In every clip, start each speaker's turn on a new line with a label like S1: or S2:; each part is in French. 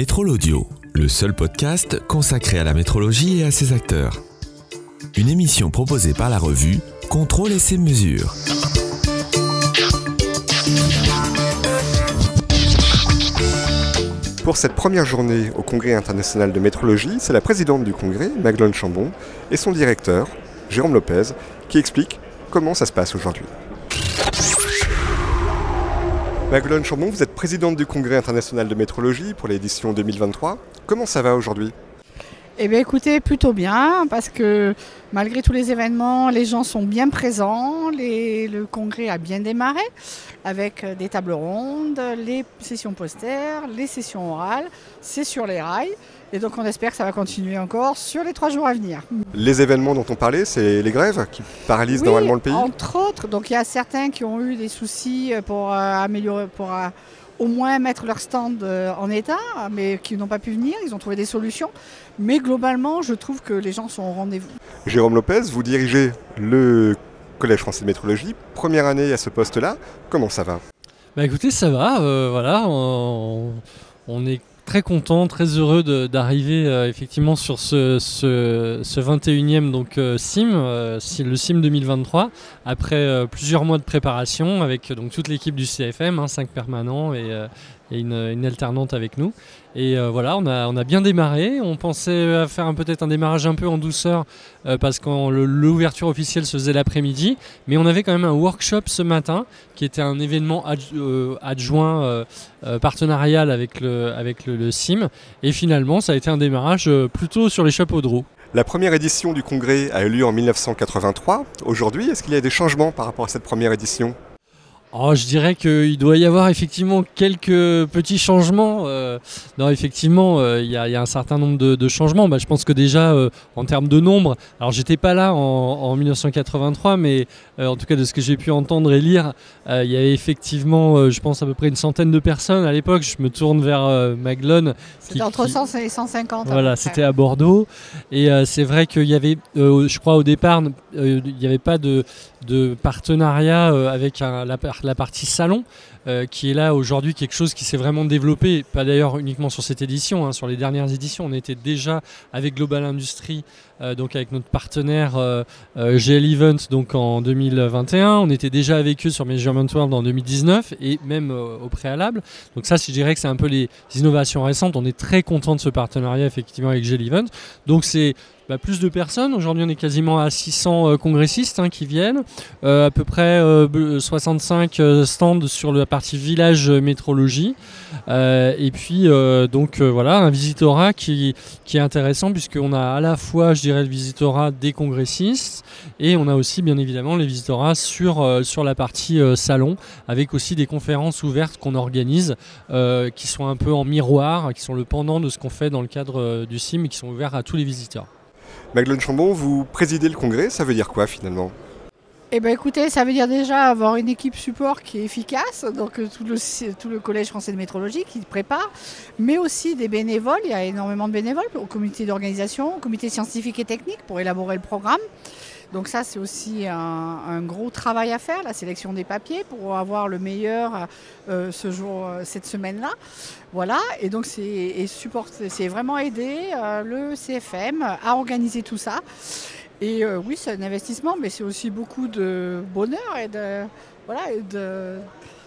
S1: Métrol Audio, le seul podcast consacré à la métrologie et à ses acteurs. Une émission proposée par la revue Contrôle et ses mesures.
S2: Pour cette première journée au Congrès international de métrologie, c'est la présidente du Congrès, Maglone Chambon, et son directeur, Jérôme Lopez, qui explique comment ça se passe aujourd'hui. Maglone Chambon, vous êtes présidente du Congrès international de métrologie pour l'édition 2023. Comment ça va aujourd'hui?
S3: Eh bien écoutez, plutôt bien, parce que malgré tous les événements, les gens sont bien présents, les- le congrès a bien démarré, avec euh, des tables rondes, les sessions posters, les sessions orales, c'est sur les rails, et donc on espère que ça va continuer encore sur les trois jours à venir.
S2: Les événements dont on parlait, c'est les grèves qui paralysent
S3: Oui,
S2: normalement le pays
S3: Entre autres, donc il y a certains qui ont eu des soucis pour euh, améliorer, pour euh, au moins mettre leur stand euh, en état, mais qui n'ont pas pu venir. Ils ont trouvé des solutions. Mais globalement, je trouve que les gens sont au rendez-vous.
S2: Jérôme Lopez, vous dirigez le Collège français de métrologie, première année à ce poste-là. Comment ça va?
S4: Bah écoutez, ça va, euh, voilà, on, on est très content, très heureux d'arriver euh, effectivement sur ce, ce, ce 21e donc, euh, SIM, euh, le SIM 2023, après plusieurs mois de préparation avec donc, toute l'équipe du CFM, 5 permanents et, et une, une alternante avec nous. Et euh, voilà, on a, on a bien démarré. On pensait faire peut-être un démarrage un peu en douceur euh, parce que l'ouverture officielle se faisait l'après-midi. Mais on avait quand même un workshop ce matin qui était un événement euh, adjoint partenarial avec le, avec le, CIM. Et finalement, ça a été un démarrage plutôt sur les chapeaux de roue.
S2: La première édition du congrès a eu lieu en 1983. Aujourd'hui, est-ce qu'il y a des changements par rapport à cette première édition?
S4: Oh, je dirais qu'il doit y avoir effectivement quelques petits changements. euh, non, effectivement, euh, il y, a- il y a un certain nombre de, de changements. Bah, je pense que déjà, euh, en termes de nombre, alors j'étais pas là en, en 1983, mais en tout cas de ce que j'ai pu entendre et lire, il y avait effectivement, je pense, à peu près une centaine de personnes à l'époque. Je me tourne vers Maglone.
S3: C'était entre
S4: qui-
S3: 100 et 150. à
S4: Voilà, c'était à Bordeaux. Et c'est vrai qu'il y avait, je crois au départ, il n'y avait pas de, de partenariat avec un- la, par- la partie salon, euh, qui est là aujourd'hui quelque chose qui s'est vraiment développé, pas d'ailleurs uniquement sur cette édition, hein, sur les dernières éditions. On était déjà avec Global Industry, euh, donc avec notre partenaire euh, euh, GL Event donc en 2021. On était déjà avec eux sur Measurement World en 2019 et même au préalable. Donc ça, je dirais que c'est un peu les innovations récentes. On est très content de ce partenariat effectivement avec GL Event. Donc c'est bah, plus de personnes. Aujourd'hui, on est quasiment à 600 euh, congressistes hein, qui viennent. À peu près euh, b- 65 euh, stands sur la partie village métrologie. Et puis, donc voilà, un visitorat qui, qui est intéressant puisqu'on a à la fois, je dirais, le visitorat des congressistes et on a aussi, bien évidemment, les visitorats sur, euh, sur la partie euh, salon avec aussi des conférences ouvertes qu'on organise euh, qui sont un peu en miroir, qui sont le pendant de ce qu'on fait dans le cadre du CIM et qui sont ouverts à tous les visiteurs.
S2: Maglone Chambon, vous présidez le congrès, ça veut dire quoi finalement?
S3: Eh bien écoutez, ça veut dire déjà avoir une équipe support qui est efficace, donc euh, tout le, tout le Collège français de métrologie qui prépare, mais aussi des bénévoles, il y a énormément de bénévoles au comité d'organisation, au comité scientifique et technique pour élaborer le programme. Donc ça c'est aussi un, un gros travail à faire, la sélection des papiers pour avoir le meilleur euh, ce jour, euh, cette semaine-là. Voilà, et donc c'est vraiment aider euh, le CFM à organiser tout ça. Et euh, oui, c'est un investissement, mais c'est aussi beaucoup de bonheur et de, voilà, et de,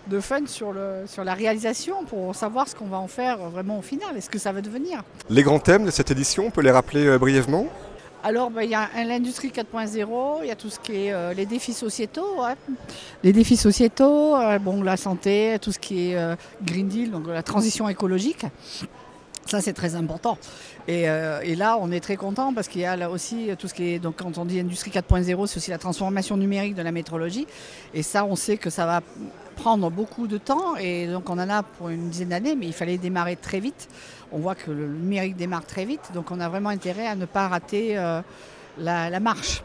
S3: de fun sur, le, sur la réalisation pour savoir ce qu'on va en faire vraiment au final et ce que ça va devenir.
S2: Les grands thèmes de cette édition, on peut les rappeler euh, brièvement
S3: Alors, ben, il y a l'industrie 4.0, il y a tout ce qui est euh, les défis sociétaux. Les défis sociétaux, euh, bon, la santé, tout ce qui est euh, Green Deal, donc la transition écologique. Ça, c'est très important. Et, euh, et là, on est très content parce qu'il y a là aussi tout ce qui est. Donc, quand on dit industrie 4.0, c'est aussi la transformation numérique de la métrologie. Et ça, on sait que ça va prendre beaucoup de temps. Et donc, on en a pour une dizaine d'années, mais il fallait démarrer très vite. On voit que le numérique démarre très vite. Donc, on a vraiment intérêt à ne pas rater euh, la, marche.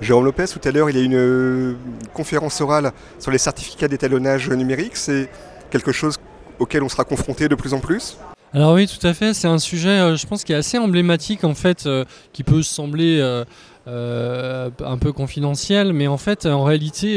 S2: Jérôme Lopez, tout à l'heure, il y a une euh, conférence orale sur les certificats d'étalonnage numérique. C'est quelque chose auquel on sera confronté de plus en plus?
S4: Alors oui, tout à fait. C'est un sujet, euh, je pense, qui est assez emblématique en fait, euh, qui peut sembler euh, un peu confidentiel, mais en fait, en réalité,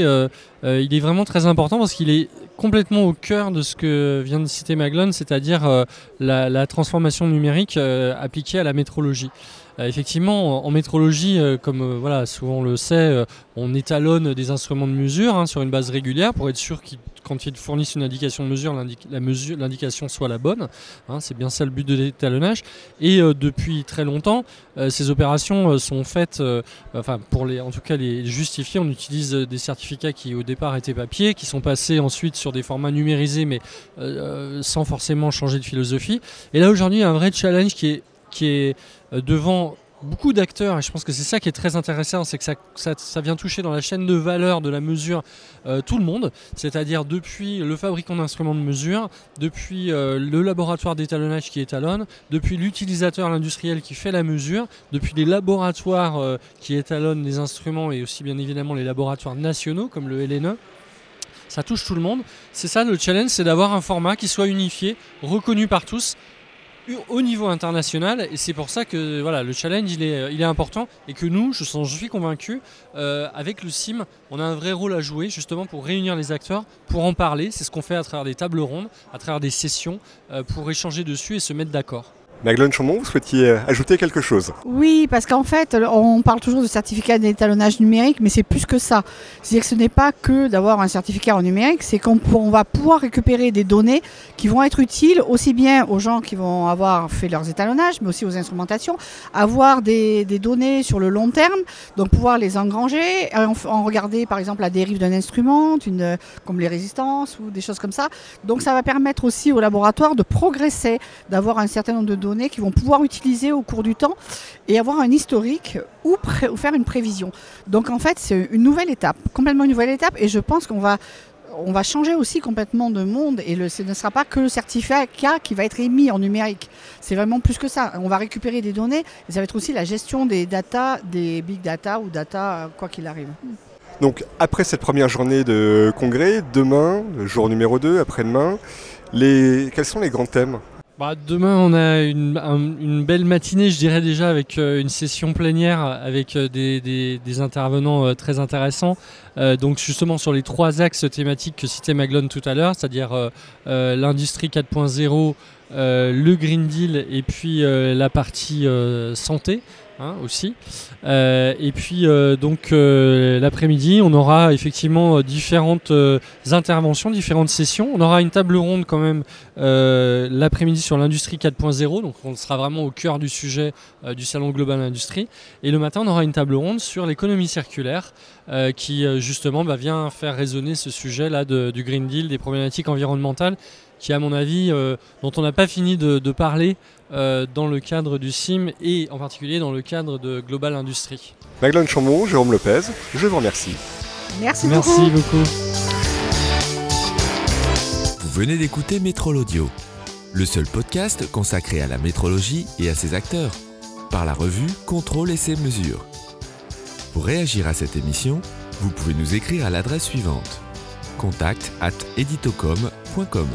S4: il est vraiment très important parce qu'il est complètement au cœur de ce que vient de citer Maglone, c'est-à-dire la, transformation numérique appliquée à la métrologie. Euh, effectivement, en, métrologie, euh, comme euh, voilà, souvent on le sait, on étalonne des instruments de mesure hein, sur une base régulière pour être sûr qu'ils quand ils fournissent une indication de mesure, l'indication soit la bonne. Hein, c'est bien ça le but de l'étalonnage. Et depuis très longtemps, ces opérations sont faites, enfin pour les, en tout cas les justifier, on utilise des certificats qui au départ étaient papier, qui sont passés ensuite sur des formats numérisés, mais sans forcément changer de philosophie. Et là aujourd'hui, un vrai challenge qui est qui est euh, devant beaucoup d'acteurs, et je pense que c'est ça qui est très intéressant, c'est que ça, vient toucher dans la chaîne de valeur de la mesure euh, tout le monde, c'est-à-dire depuis le fabricant d'instruments de mesure, depuis euh, le laboratoire d'étalonnage qui étalonne, depuis l'utilisateur, l'industriel qui fait la mesure, depuis les laboratoires qui étalonnent les instruments et aussi bien évidemment les laboratoires nationaux comme le LNE. Ça touche tout le monde. C'est ça le challenge, c'est d'avoir un format qui soit unifié, reconnu par tous, au niveau international et c'est pour ça que voilà, le challenge est, important et que nous, je, suis convaincu, euh, avec le CIM, on a un vrai rôle à jouer justement pour réunir les acteurs, pour en parler. C'est ce qu'on fait à travers des tables rondes, à travers des sessions, euh, pour échanger dessus et se mettre d'accord.
S2: Maglone Chambon, vous souhaitiez euh, ajouter quelque chose?
S3: Oui, parce qu'en fait, on parle toujours de certificat d'étalonnage numérique, mais c'est plus que ça. C'est-à-dire que ce n'est pas que d'avoir un certificat en numérique, c'est qu'on va pouvoir récupérer des données qui vont être utiles aussi bien aux gens qui vont avoir fait leurs étalonnages, mais aussi aux instrumentations, avoir des, données sur le long terme, donc pouvoir les engranger, en, en regarder par exemple la dérive d'un instrument, comme les résistances ou des choses comme ça. Donc ça va permettre aussi au laboratoire de progresser, d'avoir un certain nombre de données qui vont pouvoir utiliser au cours du temps et avoir un historique ou, faire une prévision. Donc en fait, c'est une nouvelle étape, complètement une nouvelle étape, et je pense qu'on va on va changer aussi complètement de monde et ce ne sera pas que le certificat qui va être émis en numérique. C'est vraiment plus que ça. On va récupérer des données et ça va être aussi la gestion des data, des big data ou data, quoi qu'il arrive.
S2: Donc après cette première journée de congrès, demain, le jour numéro 2, après-demain, quels sont les grands thèmes?
S4: Bah, demain, on a une, belle matinée, je dirais déjà, avec euh, une session plénière avec euh, des, intervenants euh, très intéressants. donc justement sur les trois axes thématiques que citait Maglone tout à l'heure, c'est-à-dire l'industrie 4.0, le Green Deal et puis la partie santé. Hein, aussi. Euh, et puis euh, donc euh, l'après-midi, on aura effectivement différentes interventions, différentes sessions. On aura une table ronde quand même l'après-midi sur l'industrie 4.0, donc on sera vraiment au cœur du sujet du salon global industrie. Et le matin, on aura une table ronde sur l'économie circulaire, qui justement bah, vient faire résonner ce sujet là du Green Deal, des problématiques environnementales qui à mon avis, euh, dont on n'a pas fini de, parler euh, dans le cadre du CIM et en particulier dans le cadre de Global Industrie.
S2: Maglone Chambon, Jérôme Lopez, je vous remercie.
S3: Merci,
S4: Merci beaucoup.
S1: Vous venez d'écouter Métrol Audio, le seul podcast consacré à la métrologie et à ses acteurs, par la revue Contrôle et ses mesures. Pour réagir à cette émission, vous pouvez nous écrire à l'adresse suivante contact at editocom.com.